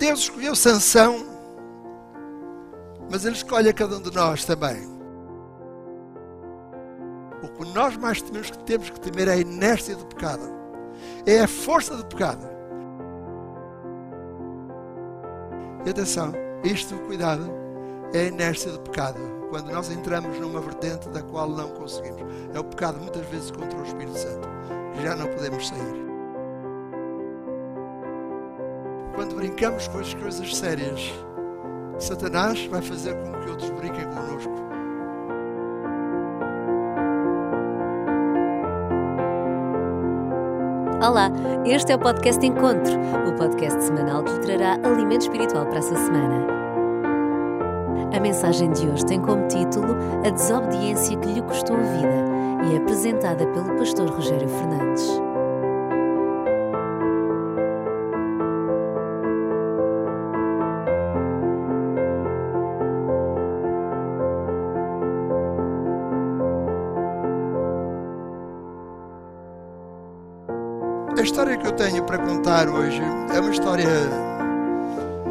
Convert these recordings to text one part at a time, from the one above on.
Deus escolheu Sansão, mas Ele escolhe a cada um de nós também. O que nós mais temos que, temos que temer é a inércia do pecado. É a força do pecado. E atenção, isto, cuidado, é a inércia do pecado. Quando nós entramos numa vertente da qual não conseguimos. É o pecado muitas vezes contra o Espírito Santo. Já não podemos sair. Brincamos com as coisas sérias, Satanás vai fazer com que outros brinquem connosco. Olá, este é o podcast Encontro, o podcast semanal que lhe trará alimento espiritual para a sua semana. A mensagem de hoje tem como título A Desobediência que lhe custou a vida e é apresentada pelo pastor Rogério Fernandes. Que eu tenho para contar hoje é uma história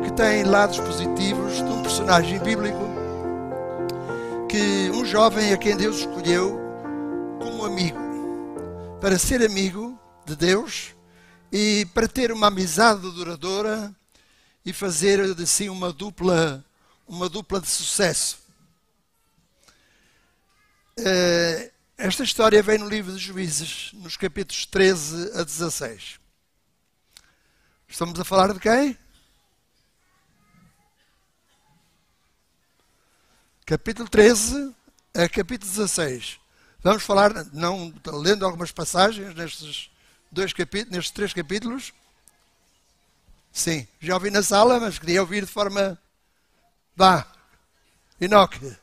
que tem lados positivos de um personagem bíblico que um jovem a quem Deus escolheu como amigo para ser amigo de Deus e para ter uma amizade duradoura e fazer de si uma dupla uma dupla de sucesso. Esta história vem no livro de Juízes, nos capítulos 13 a 16. Estamos a falar de quem? Capítulo 13 a capítulo 16. Vamos falar, não lendo algumas passagens nestes dois capítulos, nestes três capítulos. Sim, já ouvi na sala, mas queria ouvir de forma. Vá, Enoque.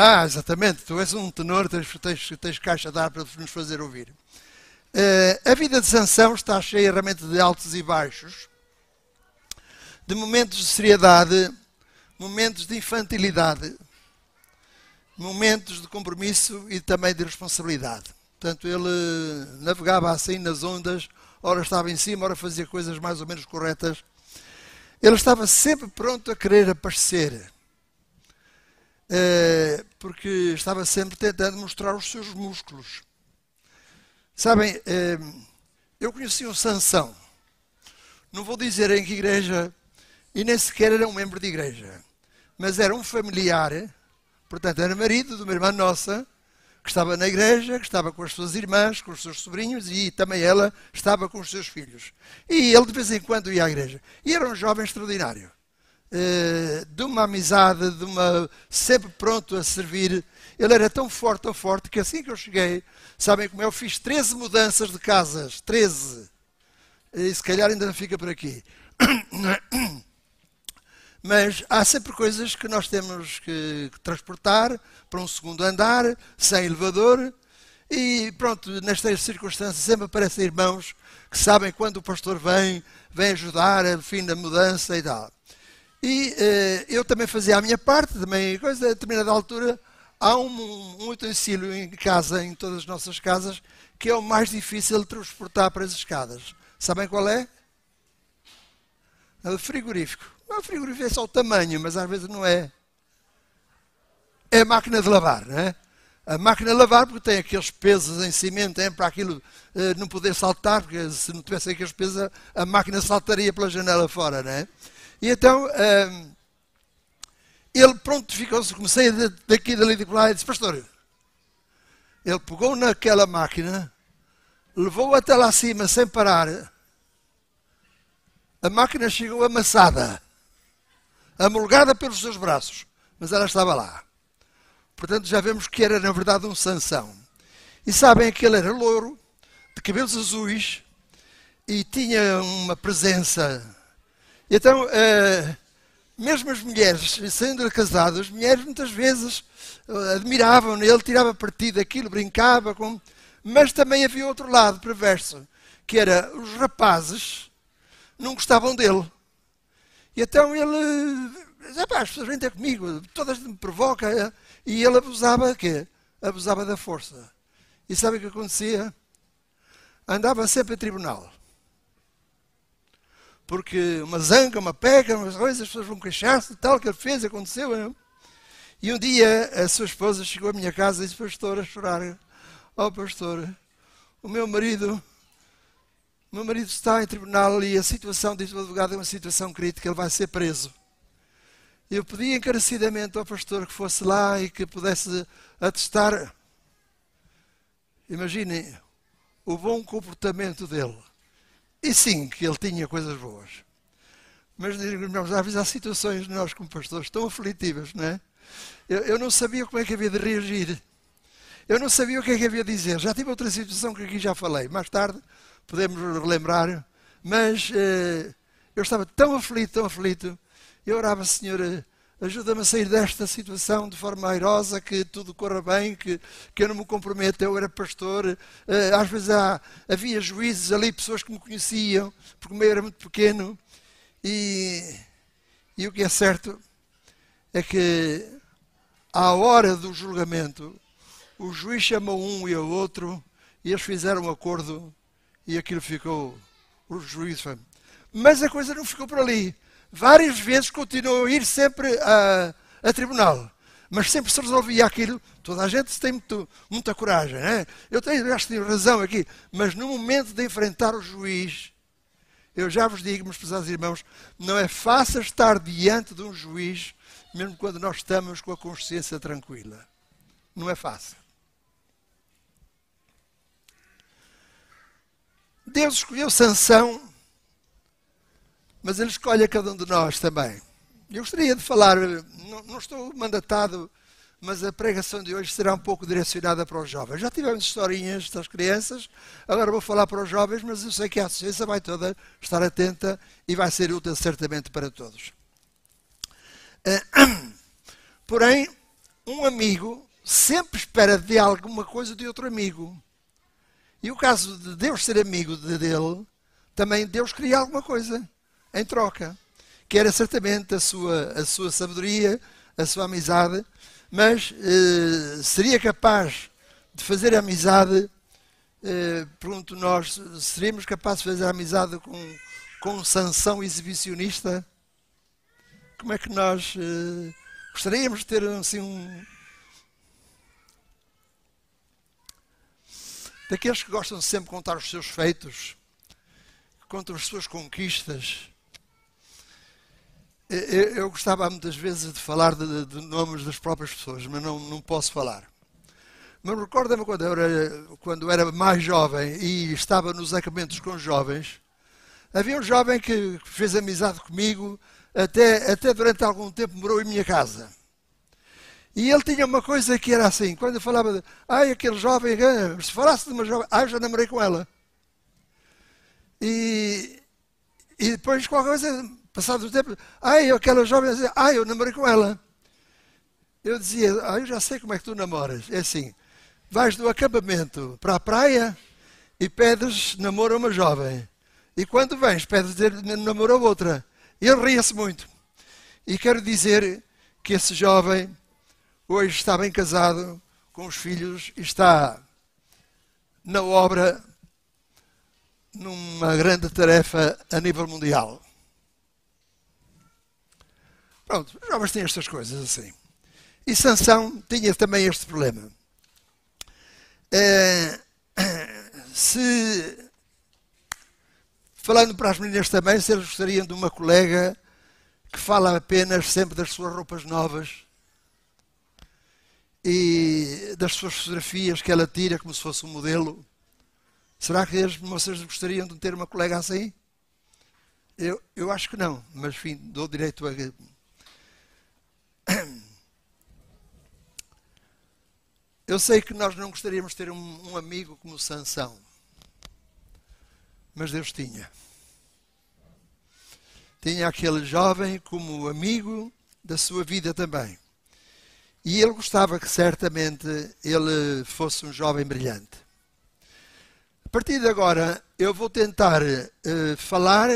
Ah, exatamente, tu és um tenor, tens, tens, tens caixa de ar para nos fazer ouvir. Uh, a vida de Sansão está cheia realmente de altos e baixos, de momentos de seriedade, momentos de infantilidade, momentos de compromisso e também de responsabilidade. Portanto, ele navegava assim nas ondas, ora estava em cima, ora fazia coisas mais ou menos corretas. Ele estava sempre pronto a querer aparecer porque estava sempre tentando mostrar os seus músculos. Sabem, eh, eu conheci um Sansão, não vou dizer em que igreja, e nem sequer era um membro de igreja, mas era um familiar, portanto era marido de uma irmã nossa, que estava na igreja, que estava com as suas irmãs, com os seus sobrinhos e também ela estava com os seus filhos. E ele de vez em quando ia à igreja. E era um jovem extraordinário. Eh, de uma amizade, de uma sempre pronto a servir. Ele era tão forte, tão forte, que assim que eu cheguei, sabem como é? Eu fiz 13 mudanças de casas. 13. E se calhar ainda não fica por aqui. Mas há sempre coisas que nós temos que, transportar para um segundo andar, sem elevador. E pronto, nestas circunstâncias sempre aparecem irmãos que sabem quando o pastor vem, vem ajudar, fim da mudança e tal. E eh, eu também fazia a minha parte, também, coisa, a determinada altura, há um, um, utensílio em casa, em todas as nossas casas, que é o mais difícil de transportar para as escadas. Sabem qual é? É o frigorífico. Não, o frigorífico é só o tamanho, mas às vezes não é. É a máquina de lavar, não é? A máquina de lavar, porque tem aqueles pesos em cimento, tem para aquilo eh, não poder saltar, porque se não tivesse aqueles pesos, a máquina saltaria pela janela fora, não é? E então um, ele prontificou-se, comecei daqui dali de lá e disse, pastor, ele pegou naquela máquina, levou até lá acima sem parar, a máquina chegou amassada, amolgada pelos seus braços, mas ela estava lá. Portanto, já vemos que era, na verdade, um Sansão. E sabem que ele era louro, de cabelos azuis, e tinha uma presença então, uh, mesmo as mulheres, sendo casadas, as mulheres muitas vezes uh, admiravam nele, tirava partido daquilo, brincava com. Mas também havia outro lado perverso, que era os rapazes não gostavam dele. E então ele, as pessoas vêm ter comigo, todas me provocam, e ele abusava quê? Abusava da força. E sabe o que acontecia? Andava sempre a tribunal porque uma zanga, uma pega, umas coisas, as pessoas vão queixar-se de tal que ele fez, aconteceu. Não? E um dia a sua esposa chegou à minha casa e disse, pastor, a chorar. Oh, pastor, o meu marido, o meu marido está em tribunal e a situação, diz o advogado, é uma situação crítica, ele vai ser preso. Eu pedi encarecidamente ao pastor que fosse lá e que pudesse atestar, imaginem, o bom comportamento dele. E sim, que ele tinha coisas boas. Mas, irmãos, às vezes há situações, nós como pastores, tão aflitivas, não é? Eu, eu, não sabia como é que havia de reagir. Eu não sabia o que é que havia de dizer. Já tive outra situação que aqui já falei. Mais tarde podemos relembrar. Mas eh, eu estava tão aflito, tão aflito, eu orava, Senhor, ajuda-me a sair desta situação de forma airosa, que tudo corra bem, que, que eu não me comprometa. Eu era pastor, uh, às vezes há, havia juízes ali, pessoas que me conheciam, porque o meio era muito pequeno. E, e o que é certo é que, à hora do julgamento, o juiz chamou um e o outro, e eles fizeram um acordo, e aquilo ficou. O juiz foi. Mas a coisa não ficou por ali várias vezes continuou a ir sempre a, a tribunal. Mas sempre se resolvia aquilo. Toda a gente tem muito, muita coragem. Né? Eu tenho, acho que tenho razão aqui. Mas no momento de enfrentar o juiz, eu já vos digo, meus pesados irmãos, não é fácil estar diante de um juiz, mesmo quando nós estamos com a consciência tranquila. Não é fácil. Deus escolheu Sansão mas Ele escolhe a cada um de nós também. Eu gostaria de falar, não, não estou mandatado, mas a pregação de hoje será um pouco direcionada para os jovens. Já tivemos historinhas das crianças, agora vou falar para os jovens, mas eu sei que a associação vai toda estar atenta e vai ser útil certamente para todos. Uh, porém, um amigo sempre espera de alguma coisa de outro amigo. E o caso de Deus ser amigo de dele, também Deus queria alguma coisa em troca, que era certamente a sua, a sua sabedoria, a sua amizade, mas eh, seria capaz de fazer amizade, eh, pergunto nós, seríamos capazes de fazer amizade com, com sanção exibicionista? Como é que nós eh, gostaríamos de ter assim um. Daqueles que gostam de sempre contar os seus feitos, contam as suas conquistas, eu, eu, gostava muitas vezes de falar de, de, nomes das próprias pessoas, mas não, não posso falar. Mas recordo-me quando, era, quando era mais jovem e estava nos acampamentos com jovens, havia um jovem que fez amizade comigo, até, até durante algum tempo morou em minha casa. E ele tinha uma coisa que era assim, quando eu falava de, ai, aquele jovem, ah, se falasse de uma jovem, ai, eu já namorei com ela. E, e depois qualquer coisa, Passado o tempo, ai, aquela jovem dizia, ai, eu namorei com ela. Eu dizia, ah, eu já sei como é que tu namoras. É assim, vais do acampamento para a praia e pedes namoro a uma jovem. E quando vens, pedes namoro a outra. Ele ria-se muito. E quero dizer que esse jovem hoje está bem casado, com os filhos, e está na obra, numa grande tarefa a nível mundial. Pronto, os jovens têm estas coisas assim. E Sansão tinha também este problema. É, se, falando para as meninas também, se eles gostariam de uma colega que fala apenas sempre das suas roupas novas e das suas fotografias que ela tira como se fosse um modelo. Será que eles, vocês gostariam de ter uma colega assim? Eu, eu acho que não, mas enfim, dou direito a Eu sei que nós não gostaríamos de ter um, um amigo como Sansão, mas Deus tinha. Tinha aquele jovem como amigo da sua vida também. E ele gostava que certamente ele fosse um jovem brilhante. A partir de agora, eu vou tentar uh, falar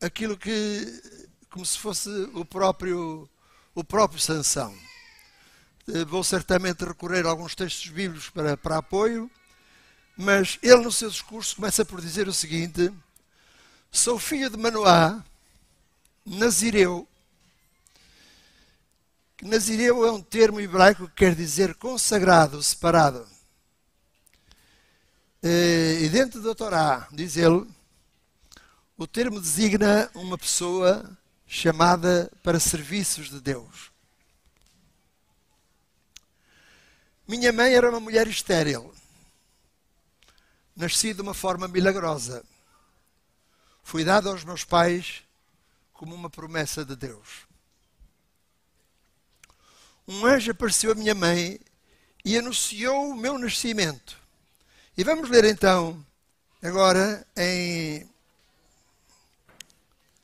aquilo que, como se fosse o próprio o próprio Sansão. Eh, vou certamente recorrer a alguns textos bíblicos para, para apoio, mas ele no seu discurso começa por dizer o seguinte Sou filho de Manoá, Nazireu. Nazireu é um termo hebraico que quer dizer consagrado, separado. Eh, e dentro da Torá, diz ele, o termo designa uma pessoa chamada para serviços de Deus. Minha mãe era uma mulher estéril. Nasci de uma forma milagrosa. Fui dado aos meus pais como uma promessa de Deus. Um anjo apareceu à minha mãe e anunciou o meu nascimento. E vamos ler então, agora, em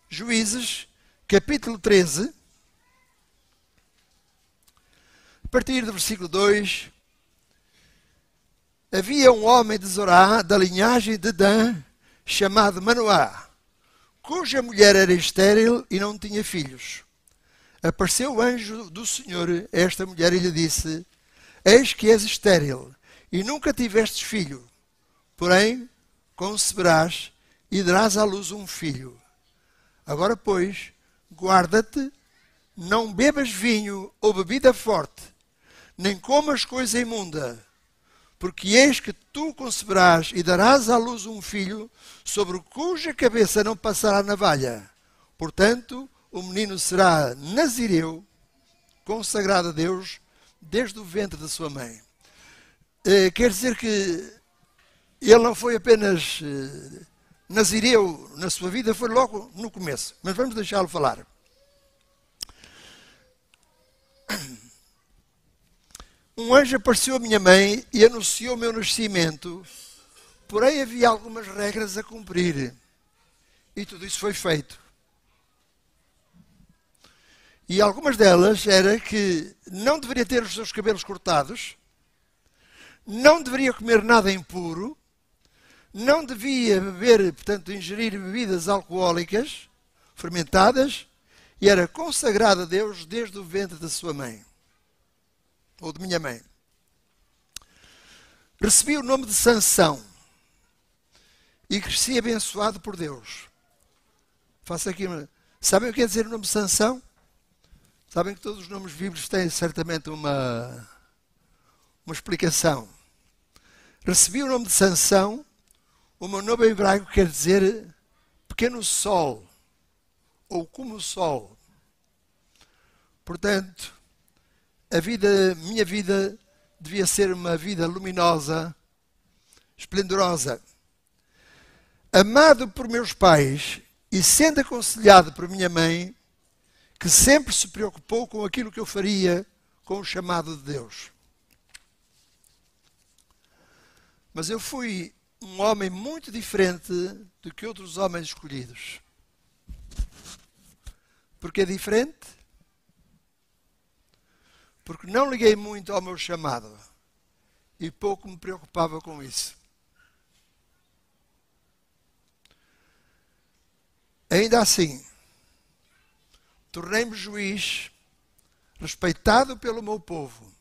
Juízes, capítulo 13, a partir do versículo 2. Havia um homem de Zorá, da linhagem de Dan, chamado Manoá, cuja mulher era estéril e não tinha filhos. Apareceu o anjo do Senhor a esta mulher e lhe disse: Eis que és estéril e nunca tivestes filho, porém conceberás e darás à luz um filho. Agora, pois, guarda-te, não bebas vinho ou bebida forte, nem comas coisa imunda, porque eis que tu conceberás e darás à luz um filho, sobre cuja cabeça não passará navalha. Portanto, o menino será nazireu, consagrado a Deus, desde o ventre da sua mãe. Eh, quer dizer que ele não foi apenas eh, nazireu na sua vida, foi logo no começo. Mas vamos deixá-lo falar. Um anjo apareceu à minha mãe e anunciou o meu nascimento, porém havia algumas regras a cumprir. E tudo isso foi feito. E algumas delas era que não deveria ter os seus cabelos cortados, não deveria comer nada impuro, não devia beber, portanto, ingerir bebidas alcoólicas, fermentadas, e era consagrado a Deus desde o ventre da sua mãe, ou de minha mãe. Recebi o nome de Sansão e cresci abençoado por Deus. Faço aqui uma... Sabem o que quer dizer o nome de Sansão? Sabem que todos os nomes bíblicos têm certamente uma, uma explicação. Recebi o nome de Sansão, o meu nome em hebraico quer dizer pequeno sol, ou como sol. Portanto, a vida, minha vida devia ser uma vida luminosa, esplendorosa. Amado por meus pais e sendo aconselhado por minha mãe, que sempre se preocupou com aquilo que eu faria com o chamado de Deus. Mas eu fui um homem muito diferente do que outros homens escolhidos. Porque é diferente? Porque não liguei muito ao meu chamado e pouco me preocupava com isso. Ainda assim, tornei-me juiz, respeitado pelo meu povo,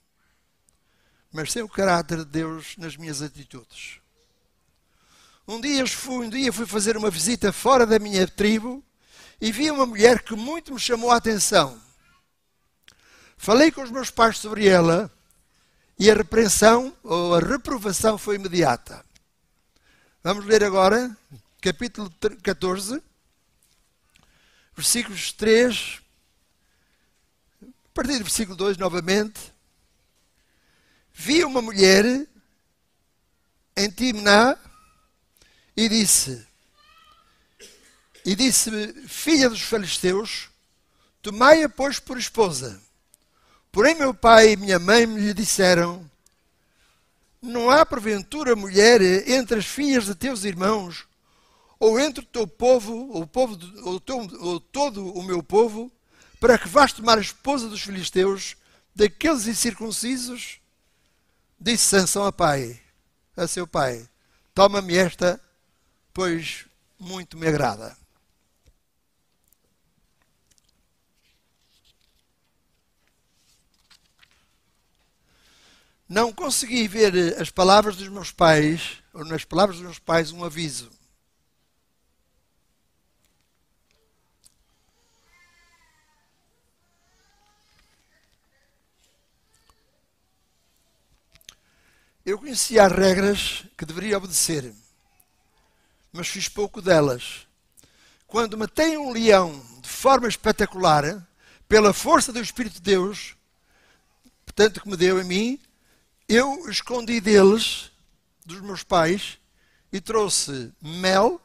mas sem o caráter de Deus nas minhas atitudes. Um dia fui, um dia fui fazer uma visita fora da minha tribo e vi uma mulher que muito me chamou a atenção. Falei com os meus pais sobre ela e a repreensão ou a reprovação foi imediata. Vamos ler agora, capítulo 14, versículos 3, a partir do versículo 2 novamente. Vi uma mulher em Timná e disse: E disse-me, filha dos filisteus, tomai-a, pois, por esposa. Porém, meu pai e minha mãe me lhe disseram: Não há porventura mulher entre as filhas de teus irmãos ou entre o teu povo, ou, povo ou, teu, ou todo o meu povo, para que vás tomar a esposa dos filisteus, daqueles incircuncisos? Disse Sansão a pai, a seu pai, toma-me esta, pois muito me agrada. Não consegui ver as palavras dos meus pais, ou nas palavras dos meus pais, um aviso. Eu conhecia as regras que deveria obedecer mas fiz pouco delas. Quando matei um leão de forma espetacular, pela força do Espírito de Deus, portanto que me deu a mim, eu escondi deles, dos meus pais, e trouxe mel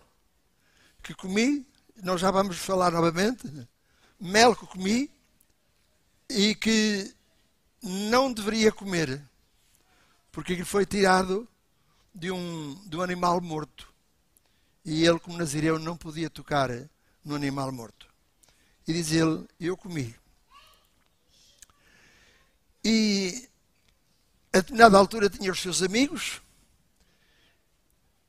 que comi, nós já vamos falar novamente, mel que comi e que não deveria comer, porque ele foi tirado de um, de um animal morto. E ele, como nazireu, não podia tocar no animal morto. E diz ele: Eu comi. E a determinada altura tinha os seus amigos,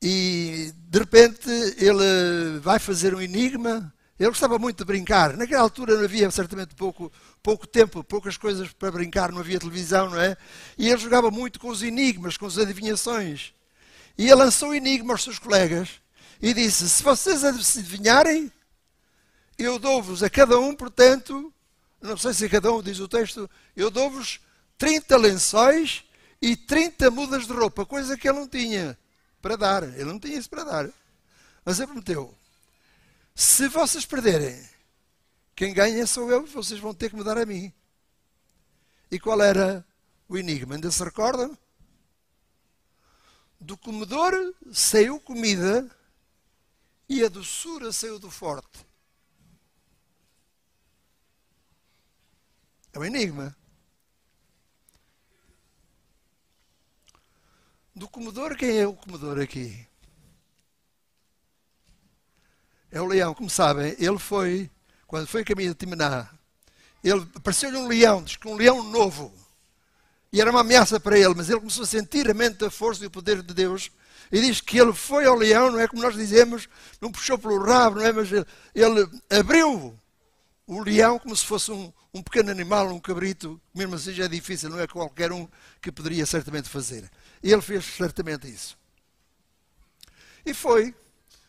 e de repente ele vai fazer um enigma. Ele gostava muito de brincar. Naquela altura não havia certamente pouco, pouco tempo, poucas coisas para brincar, não havia televisão, não é? E ele jogava muito com os enigmas, com as adivinhações. E ele lançou o enigma aos seus colegas e disse: Se vocês adivinharem, eu dou-vos a cada um, portanto, não sei se cada um diz o texto, eu dou-vos 30 lençóis e 30 mudas de roupa, coisa que ele não tinha para dar. Ele não tinha isso para dar. Mas ele prometeu: se vocês perderem, quem ganha sou eu, vocês vão ter que me dar a mim. E qual era o enigma? Ainda se recordam? Do comedor saiu comida e a doçura saiu do forte. É um enigma. Do comedor, quem é o comedor aqui? É o leão, como sabem, ele foi, quando foi caminho de Timná, ele apareceu-lhe um leão, diz que um leão novo. E era uma ameaça para ele, mas ele começou a sentir a mente, a força e o poder de Deus. E diz que ele foi ao leão, não é como nós dizemos, não puxou pelo rabo, não é? Mas ele, ele abriu o leão como se fosse um, um pequeno animal, um cabrito, mesmo assim já é difícil, não é qualquer um que poderia certamente fazer. E ele fez certamente isso. E foi.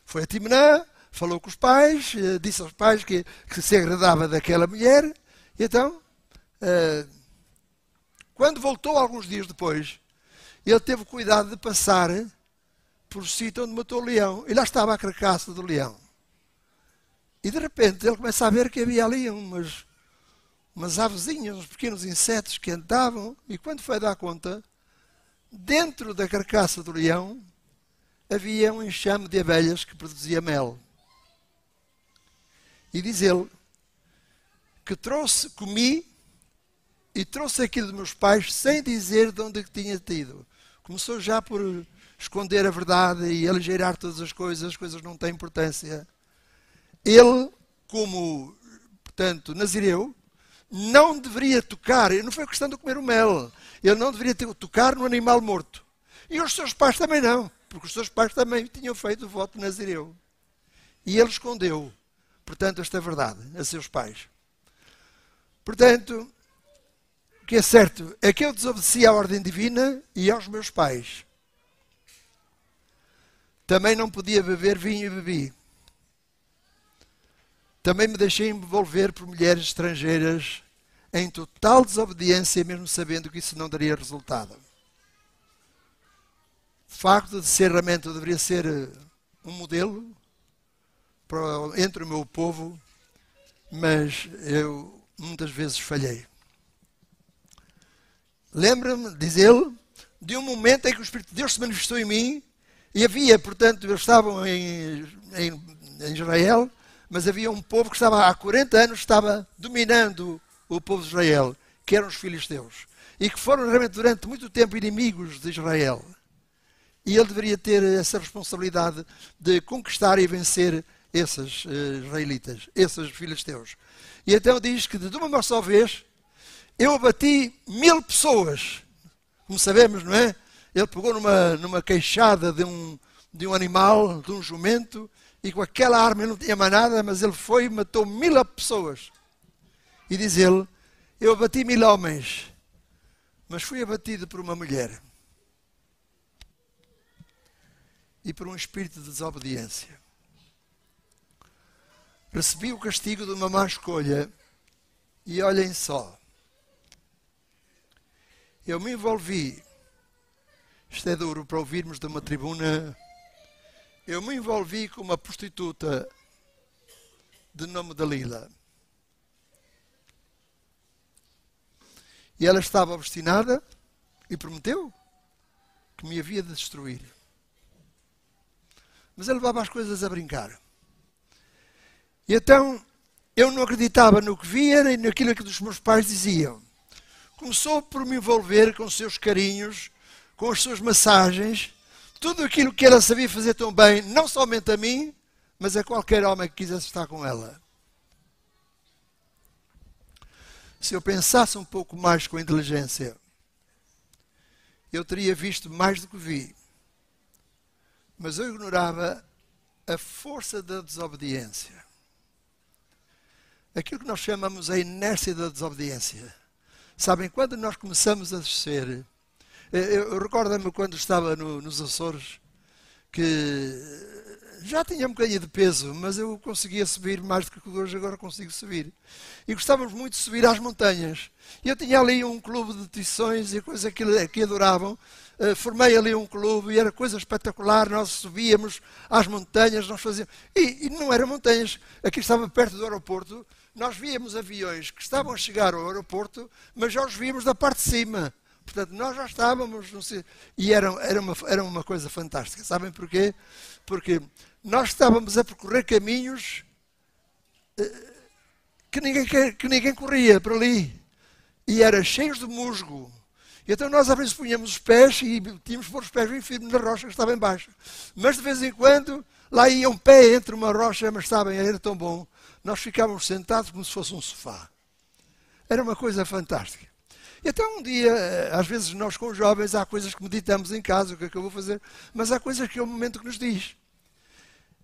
Foi a Timnã, falou com os pais, eh, disse aos pais que, que se agradava daquela mulher. E então, uh, quando voltou alguns dias depois, ele teve cuidado de passar por o sítio onde matou o leão. E lá estava a carcaça do leão. E de repente ele começa a ver que havia ali umas, umas avezinhas, uns pequenos insetos que andavam. E quando foi dar conta, dentro da carcaça do leão havia um enxame de abelhas que produzia mel. E diz ele que trouxe, comi e trouxe aquilo dos meus pais sem dizer de onde que tinha tido. Começou já por esconder a verdade e aligeirar todas as coisas, as coisas não têm importância. Ele, como, portanto, nazireu, não deveria tocar, não foi questão de comer o mel, ele não deveria tocar no animal morto. E os seus pais também não, porque os seus pais também tinham feito o voto nazireu. E ele escondeu, portanto, esta verdade a seus pais. Portanto, o que é certo é que eu desobedeci à ordem divina e aos meus pais. Também não podia beber vinho e bebi. Também me deixei envolver por mulheres estrangeiras em total desobediência, mesmo sabendo que isso não daria resultado. O facto de ser realmente, deveria ser eh, um modelo para, entre o meu povo, mas eu muitas vezes falhei. Lembra-me, diz ele, de um momento em que o Espírito de Deus se manifestou em mim e havia, portanto, eles estavam em, em, em Israel, mas havia um povo que estava há 40 anos estava dominando o povo de Israel, que eram os filisteus, e que foram realmente durante muito tempo inimigos de Israel. E ele deveria ter essa responsabilidade de conquistar e vencer esses uh, israelitas, esses filisteus. E então diz que de uma só vez eu abati mil pessoas. Como sabemos, não é? Ele pegou numa, numa queixada de um, de um animal, de um jumento, e com aquela arma ele não tinha mais nada, mas ele foi e matou mil pessoas. E diz ele: Eu abati mil homens, mas fui abatido por uma mulher e por um espírito de desobediência. Recebi o castigo de uma má escolha e olhem só. Eu me envolvi Isto é duro para ouvirmos de uma tribuna. Eu me envolvi com uma prostituta de nome Dalila. E ela estava obstinada e prometeu que me havia de destruir. Mas ele levava as coisas a brincar. E então eu não acreditava no que via nem naquilo que os meus pais diziam. Começou por me envolver com seus carinhos, com as suas massagens, tudo aquilo que ela sabia fazer tão bem, não somente a mim, mas a qualquer homem que quisesse estar com ela. Se eu pensasse um pouco mais com inteligência, eu teria visto mais do que vi. Mas eu ignorava a força da desobediência. Aquilo que nós chamamos a inércia da desobediência. Sabem, quando nós começamos a descer, eu, eu recordo-me quando estava no, nos Açores, que já tinha um bocadinho de peso, mas eu conseguia subir mais do que hoje agora consigo subir. E gostávamos muito de subir às montanhas. E eu tinha ali um clube de tições e coisas que, que adoravam. Uh, formei ali um clube e era coisa espetacular. Nós subíamos às montanhas, nós fazíamos. E, e não eram montanhas, aqui estava perto do aeroporto. Nós víamos aviões que estavam a chegar ao aeroporto, mas já os víamos da parte de cima. Portanto, nós já estávamos, sei, e era, era, uma, era uma coisa fantástica. Sabem porquê? Porque nós estávamos a percorrer caminhos eh, que ninguém, que ninguém corria por ali. E era cheios de musgo. Então nós às vezes punhamos os pés e tínhamos pôr os pés bem firmes na rocha que estava em baixo. Mas de vez em quando lá ia um pé entre uma rocha, mas estava bem, era tão bom. Nós ficávamos sentados como se fosse um sofá. Era uma coisa fantástica. Então um dia, eh, às vezes nós com os jovens, há coisas que meditamos em casa, o que é que eu vou fazer, mas há coisas que é o momento que nos diz.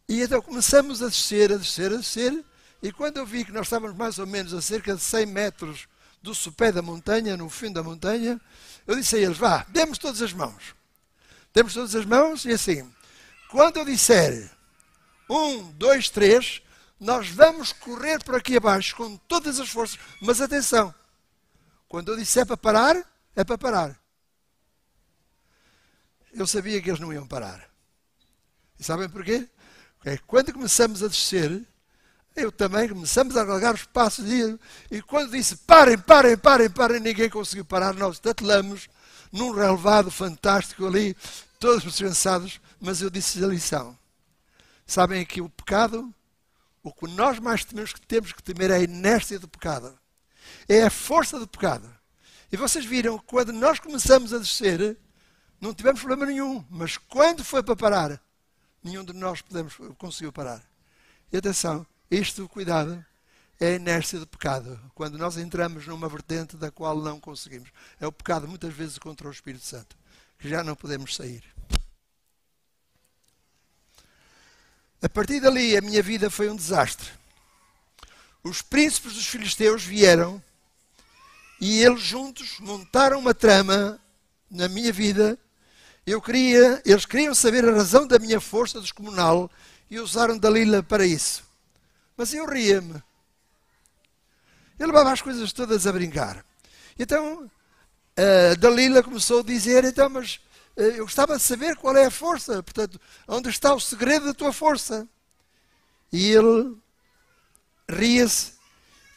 E então começamos a descer, a descer, a descer, e quando eu vi que nós estávamos mais ou menos a cerca de 100 metros do sopé da montanha, no fim da montanha, eu disse a eles, vá, demos todas as mãos. Demos todas as mãos e assim, quando eu disser um, dois, três, nós vamos correr por aqui abaixo com todas as forças, mas atenção, quando eu disser para parar, é para parar. Eu sabia que eles não iam parar. E sabem porquê? É quando começamos a descer, eu também começamos a alargar os passos e, e quando disse parem, parem, parem, parem, ninguém conseguiu parar, nós tatelamos num relevado fantástico ali, todos cansados, mas eu disse a lição. Sabem que o pecado, o que nós mais temos que, temos que temer é a inércia do pecado. É a força do pecado. E vocês viram quando nós começamos a descer, não tivemos problema nenhum, mas quando foi para parar, nenhum de nós podemos, conseguiu parar. E atenção, isto, cuidado, é a inércia do pecado. Quando nós entramos numa vertente da qual não conseguimos. É o pecado, muitas vezes, contra o Espírito Santo, que já não podemos sair. A partir dali, a minha vida foi um desastre. Os príncipes dos filisteus vieram e eles juntos montaram uma trama na minha vida eu queria, eles queriam saber a razão da minha força descomunal e usaram Dalila para isso. Mas eu ria-me. Eu levava as coisas todas a brincar. Então, Dalila começou a dizer, então, mas eh, eu gostava de saber qual é a força, portanto, onde está o segredo da tua força. E ele ria-se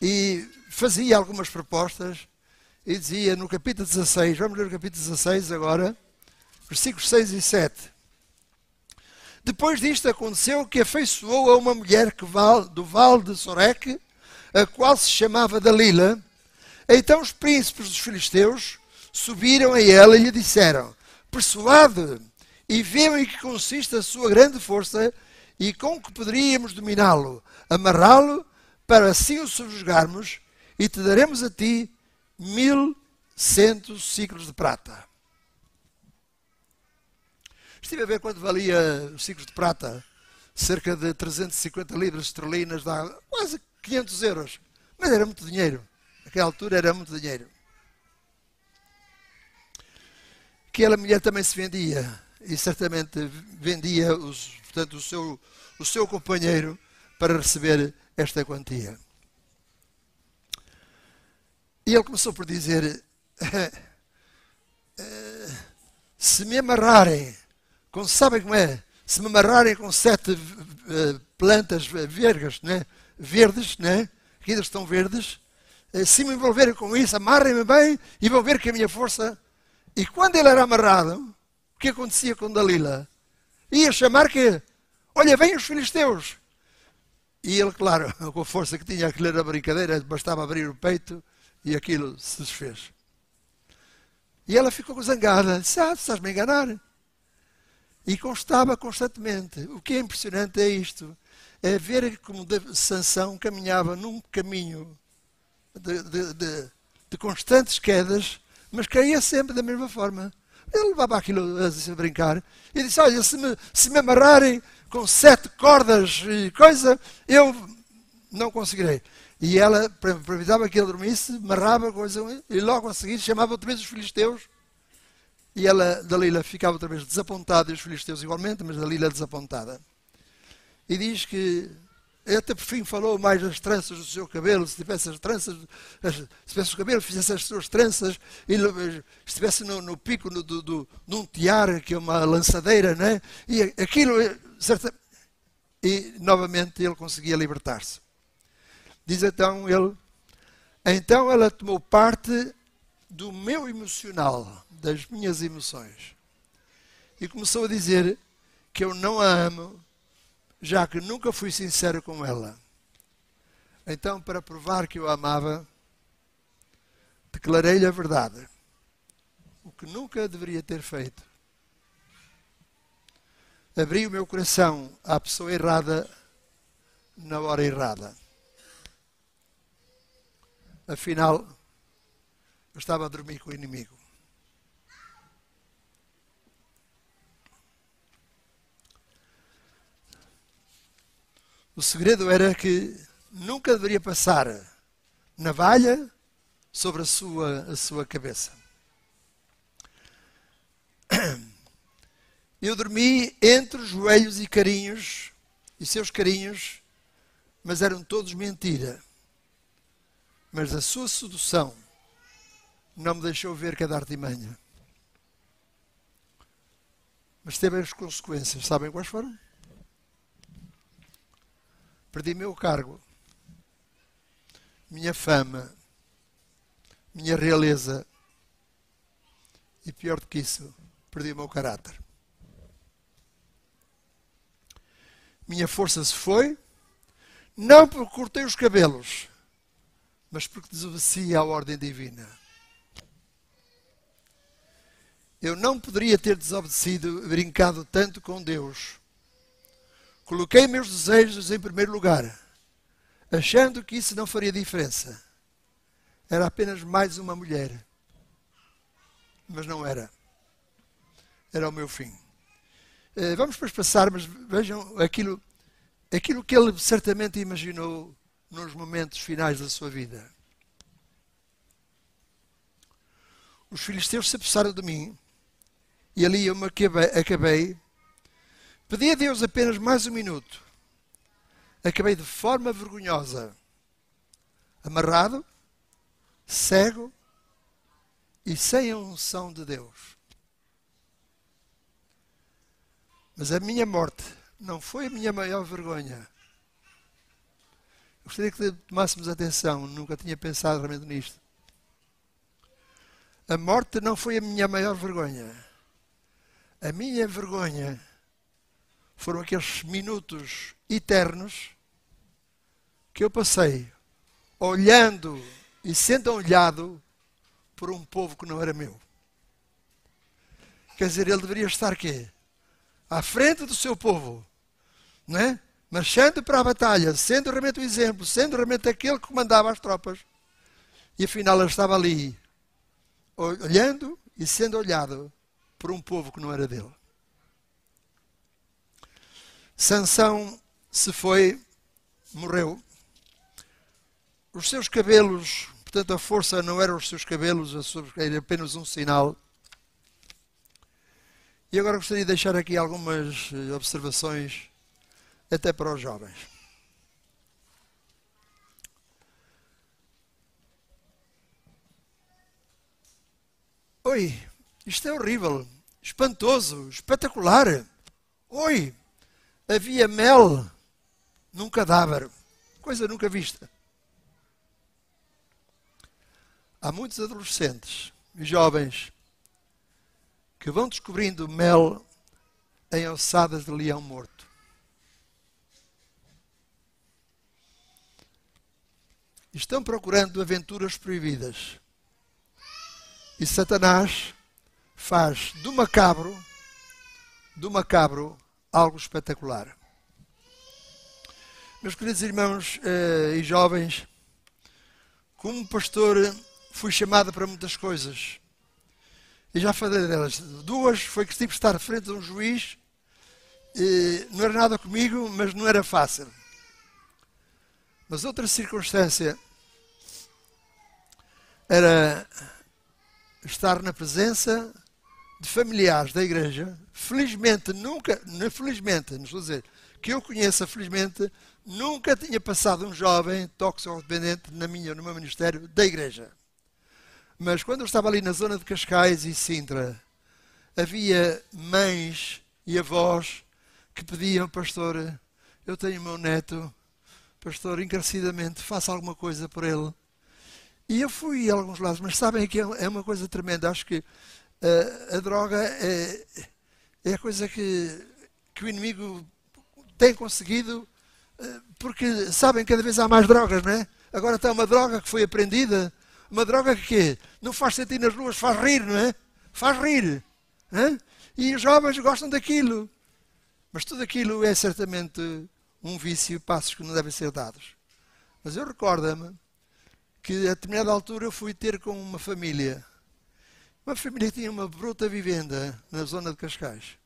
e fazia algumas propostas e dizia no capítulo 16, vamos ler o capítulo 16 agora, versículos 6 e 7. Depois disto aconteceu que afeiçoou a uma mulher que val, do vale de Soreque, a qual se chamava Dalila. Então os príncipes dos filisteus subiram a ela e lhe disseram: Persuade e vejam em que consiste a sua grande força e com que poderíamos dominá-lo, amarrá-lo, para assim o subjugarmos, e te daremos a ti mil cento ciclos de prata. Estive a ver quanto valia os ciclos de prata. Cerca de 350 libras esterlinas, dá quase 500 euros. Mas era muito dinheiro. Naquela altura era muito dinheiro. Aquela mulher também se vendia. E certamente vendia os, portanto, o, seu, o seu companheiro para receber esta quantia. E ele começou por dizer: eh, se me amarrarem, com, sabem como é? Se me amarrarem com sete uh, plantas vergas, né? verdes, né? que ainda estão verdes, uh, se me envolverem com isso, amarrem-me bem e vão ver que a minha força. E quando ele era amarrado, o que acontecia com Dalila? Ia chamar que, olha, vem os filisteus. E ele, claro, com a força que tinha, aquilo era brincadeira, bastava abrir o peito e aquilo se desfez. E ela ficou zangada, disse, ah, estás-me a enganar. E constava constantemente. O que é impressionante é isto, é ver como Sansão caminhava num caminho de, de, de, de constantes quedas, mas caía sempre da mesma forma. Ele levava aquilo a, brincar e disse: Olha, se me, se me amarrarem com sete cordas e coisa, eu não conseguirei. E ela aproveitava que ele dormisse, amarrava coisa, e logo a seguir chamava outra vez os filisteus. E ela, Dalila, ficava outra vez desapontada, e os filisteus igualmente, mas Dalila desapontada. E diz que até por fim falou mais das tranças do seu cabelo, se tivesse as tranças, se tivesse o cabelo, fizesse as suas tranças, e estivesse no, no pico no, do, do, num tiar, que é uma lançadeira, né? e aquilo, eh, e novamente ele conseguia libertar-se. Diz então ele, então ela tomou parte do meu emocional, das minhas emoções, e começou a dizer que eu não a amo, já que nunca fui sincero com ela. Então, para provar que eu a amava, declarei-lhe a verdade, o que nunca deveria ter feito. Abri o meu coração à pessoa errada na hora errada. Afinal, eu estava a dormir com o inimigo. O segredo era que nunca deveria passar navalha sobre a sua, a sua cabeça. Eu dormi entre os joelhos e carinhos, e seus carinhos, mas eram todos mentira. Mas a sua sedução não me deixou ver cada artimanha. Mas teve as consequências. Sabem quais foram? Perdi meu cargo, minha fama, minha realeza e, pior do que isso, perdi o meu caráter. Minha força se foi, não porque cortei os cabelos, mas porque desobedeci à ordem divina. Eu não poderia ter desobedecido, brincado tanto com Deus Coloquei meus desejos em primeiro lugar, achando que isso não faria diferença. Era apenas mais uma mulher. Mas não era. Era o meu fim. Eh, vamos depois passar, mas vejam aquilo, aquilo que ele certamente imaginou nos momentos finais da sua vida. Os filisteus se apossaram de mim e ali eu me acabei, acabei Pedi a Deus apenas mais um minuto. Acabei de forma vergonhosa, amarrado, cego e sem a unção de Deus. Mas a minha morte não foi a minha maior vergonha. Gostaria que tomássemos atenção, nunca tinha pensado realmente nisto. A morte não foi a minha maior vergonha. A minha vergonha foram aqueles minutos eternos que eu passei olhando e sendo olhado por um povo que não era meu. Quer dizer, ele deveria estar aqui, à frente do seu povo, não é? marchando para a batalha, sendo realmente o exemplo, sendo realmente aquele que comandava as tropas. E afinal ele estava ali, olhando e sendo olhado por um povo que não era dele. Sansão se foi, morreu. Os seus cabelos, portanto a força não eram os seus cabelos, era apenas um sinal. E agora gostaria de deixar aqui algumas eh, observações, até para os jovens. Oi, isto é horrível. espantoso, espetacular. Oi, havia mel num cadáver, coisa nunca vista. Há muitos adolescentes e jovens que vão descobrindo mel em ossadas de leão morto. Estão procurando aventuras proibidas. E Satanás faz do macabro, do macabro, algo espetacular. Meus queridos irmãos eh, e jovens, como pastor fui chamado para muitas coisas. E já falei delas. Duas foi que tive que estar frente a um juiz. não era nada comigo, mas não era fácil. Mas outra circunstância era estar na presença de familiares da igreja. Felizmente, nunca, felizmente, não estou a dizer, que eu conheça, felizmente, nunca tinha passado um jovem toxicodependente na minha, no meu ministério da igreja. Mas quando eu estava ali na zona de Cascais e Sintra, havia mães e avós que pediam, pastor, eu tenho meu neto, pastor, encarecidamente, faça alguma coisa por ele. E eu fui a alguns lados, mas sabem que é, é uma coisa tremenda. Acho que uh, a droga é, é a coisa que, que o inimigo tem conseguido, uh, porque sabem cada vez há mais drogas, não é? Agora está uma droga que foi aprendida uma droga que não faz sentir nas ruas, faz rir, não é? Faz rir. E os jovens gostam daquilo. Mas tudo aquilo é certamente um vício, passos que não devem ser dados. Mas eu recordo-me que a determinada altura eu fui ter com uma família. Uma família tinha uma bruta vivenda na zona de Cascais.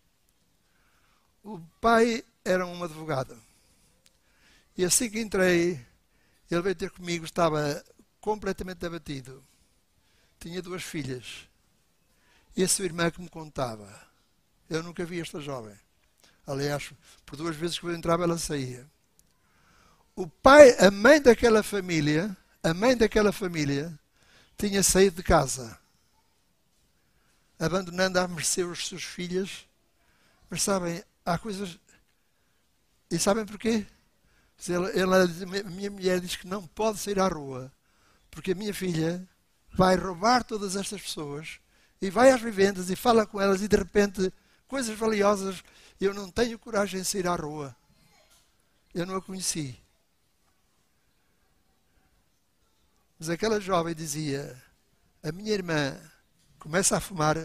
O pai era um advogado. E assim que entrei, ele veio ter comigo, estava completamente abatido. Tinha duas filhas. E a sua irmã que me contava. Eu nunca vi esta jovem. Aliás, por duas vezes que eu entrava, ela saía. O pai, a mãe daquela família, a mãe daquela família, tinha saído de casa, abandonando a mercê os seus filhos. Mas sabem, há coisas. E sabem porquê? Ela, ela, a minha mulher diz que não pode sair à rua porque a minha filha vai roubar todas estas pessoas e vai às vivendas e fala com elas e de repente coisas valiosas eu não tenho coragem de sair à rua. Eu não a conheci. Mas aquela jovem dizia: A minha irmã começa a fumar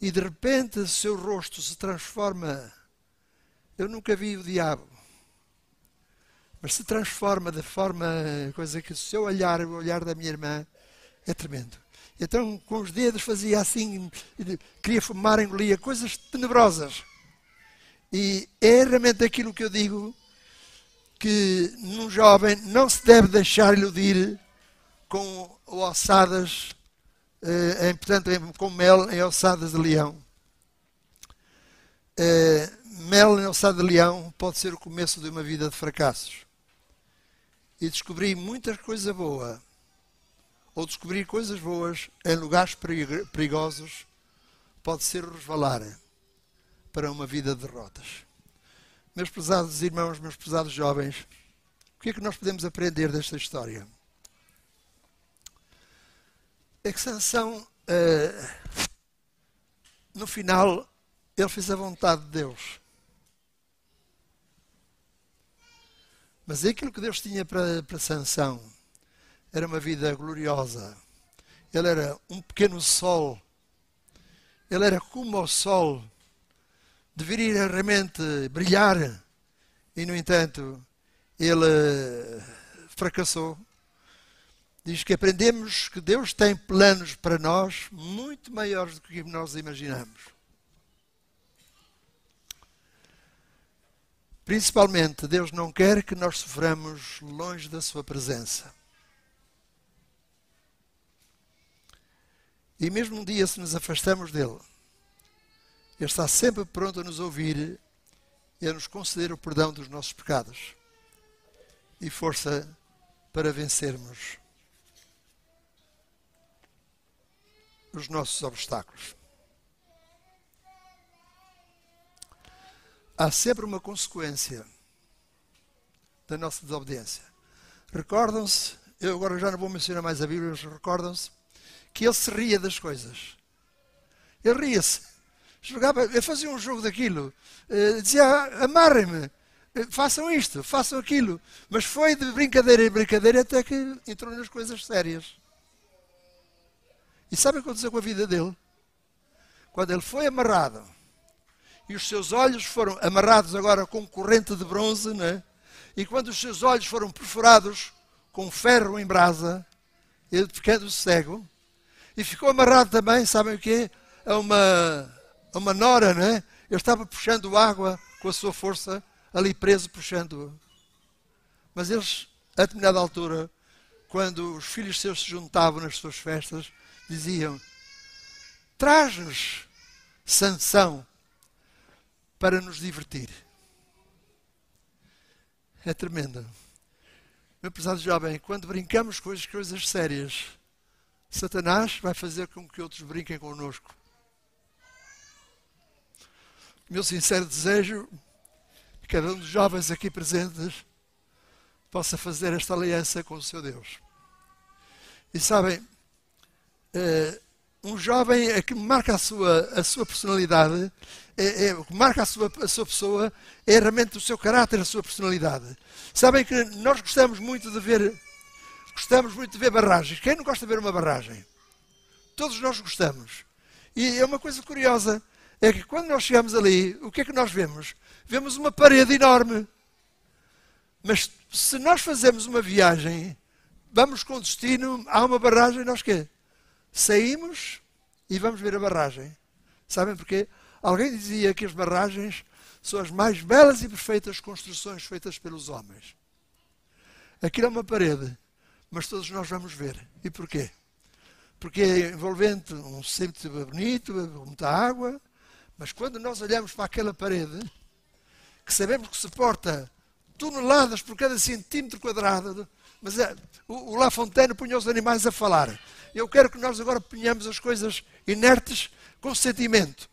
e de repente seu rosto se transforma. Eu nunca vi o diabo mas se transforma de forma, coisa que o seu olhar, o olhar da minha irmã, é tremendo. Então, com os dedos fazia assim, queria fumar, engolia, coisas tenebrosas. E é realmente aquilo que eu digo, que num jovem não se deve deixar iludir com ossadas, eh, portanto, com mel em ossadas de leão. Eh, mel em ossada de leão pode ser o começo de uma vida de fracassos e descobrir muitas coisas boas, ou descobrir coisas boas em lugares perigosos, pode ser resvalar para uma vida de derrotas. Meus pesados irmãos, meus pesados jovens, o que é que nós podemos aprender desta história? É que Sansão, eh, no final, ele fez a vontade de Deus. Mas aquilo que Deus tinha para, para Sansão era uma vida gloriosa. Ele era um pequeno sol. Ele era como o sol. Deveria realmente brilhar. E, no entanto, ele fracassou. Diz que aprendemos que Deus tem planos para nós muito maiores do que nós imaginamos. Principalmente, Deus não quer que nós soframos longe da Sua presença. E mesmo um dia, se nos afastamos dele, Ele está sempre pronto a nos ouvir e a nos conceder o perdão dos nossos pecados e força para vencermos os nossos obstáculos. Há sempre uma consequência da nossa desobediência. Recordam-se, eu agora já não vou mencionar mais a Bíblia, mas recordam-se que ele se ria das coisas. Ele ria-se. Jogava, eu fazia um jogo daquilo. Eu dizia, ah, amarrem-me, eh, façam isto, façam aquilo. Mas foi de brincadeira em brincadeira até que entrou nas coisas sérias. E sabe o que aconteceu com a vida dele? Quando ele foi amarrado e os seus olhos foram amarrados agora com corrente de bronze, né? e quando os seus olhos foram perfurados com ferro em brasa, ele ficando cego, e ficou amarrado também, sabem o quê? A uma, a uma nora, né? Ele estava puxando água com a sua força, ali preso, puxando. Mas eles, a determinada altura, quando os filhos seus se juntavam nas suas festas, diziam: Traz-nos Sansão para nos divertir. É tremendo. Meu prezado jovem, quando brincamos com as coisas sérias, Satanás vai fazer com que outros brinquem connosco. Meu sincero desejo que cada um dos jovens aqui presentes possa fazer esta aliança com o seu Deus. E sabem, um jovem é que marca a sua, a sua personalidade, é, é, que marca a sua, a sua pessoa, é realmente o seu caráter, a sua personalidade. Sabem que nós gostamos muito de ver Gostamos muito de ver barragens. Quem não gosta de ver uma barragem? Todos nós gostamos. E é uma coisa curiosa. É que quando nós chegamos ali, o que é que nós vemos? Vemos uma parede enorme. Mas se nós fazemos uma viagem, vamos com destino, há uma barragem, nós quê? Saímos e vamos ver a barragem. Sabem porquê? Alguém dizia que as barragens são as mais belas e perfeitas construções feitas pelos homens. Aquilo é uma parede mas todos nós vamos ver. E porquê? Porque é envolvente um centro bonito, muita água, mas quando nós olhamos para aquela parede, que sabemos que suporta toneladas por cada centímetro quadrado, mas é, o, o La Fontaine punha os animais a falar. Eu quero que nós agora ponhamos as coisas inertes com sentimento.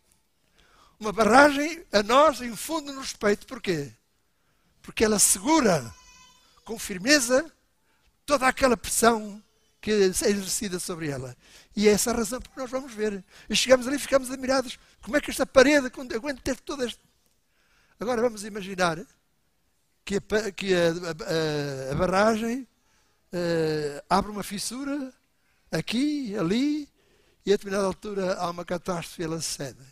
Uma barragem a nós infunde-nos peito. Porquê? Porque ela segura com firmeza toda aquela pressão que é exercida sobre ela. E é essa a razão porque nós vamos ver. E chegamos ali e ficamos admirados. Como é que esta parede aguenta ter toda esta. Agora vamos imaginar que a, que a, a, a barragem uh, abre uma fissura aqui, ali, e a determinada altura há uma catástrofe e ela cede.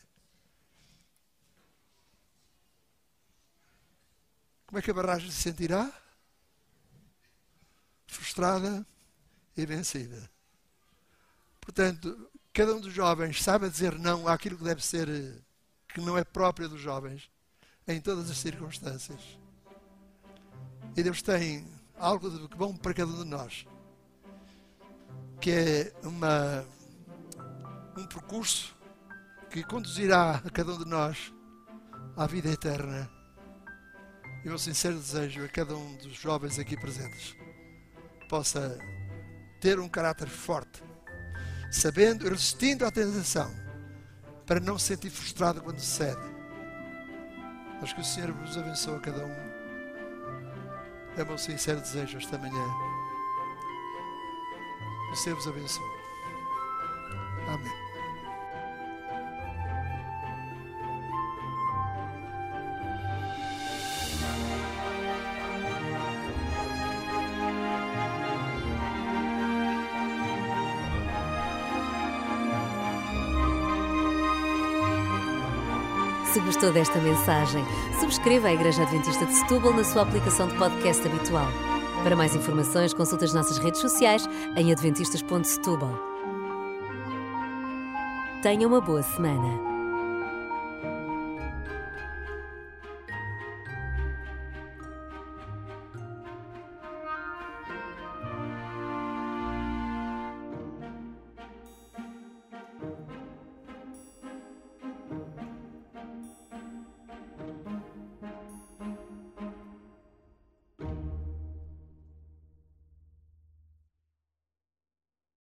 Como é que a barragem se sentirá? frustrada e vencida. Portanto, cada um dos jovens sabe dizer não àquilo que deve ser, que não é próprio dos jovens, em todas as circunstâncias. E Deus tem algo de bom para cada um de nós, que é uma, um percurso que conduzirá a cada um de nós à vida eterna. E o meu sincero desejo a cada um dos jovens aqui presentes possa ter um caráter forte, sabendo, resistindo à tentação, para não se sentir frustrado quando cede. Mas que o Senhor vos abençoe a cada um. É o meu sincero desejo esta manhã. O Senhor vos abençoe. Amém. Se gostou desta mensagem, subscreva a Igreja Adventista de Setúbal na sua aplicação de podcast habitual. Para mais informações, consulte as nossas redes sociais em adventistas.setúbal. Tenha uma boa semana.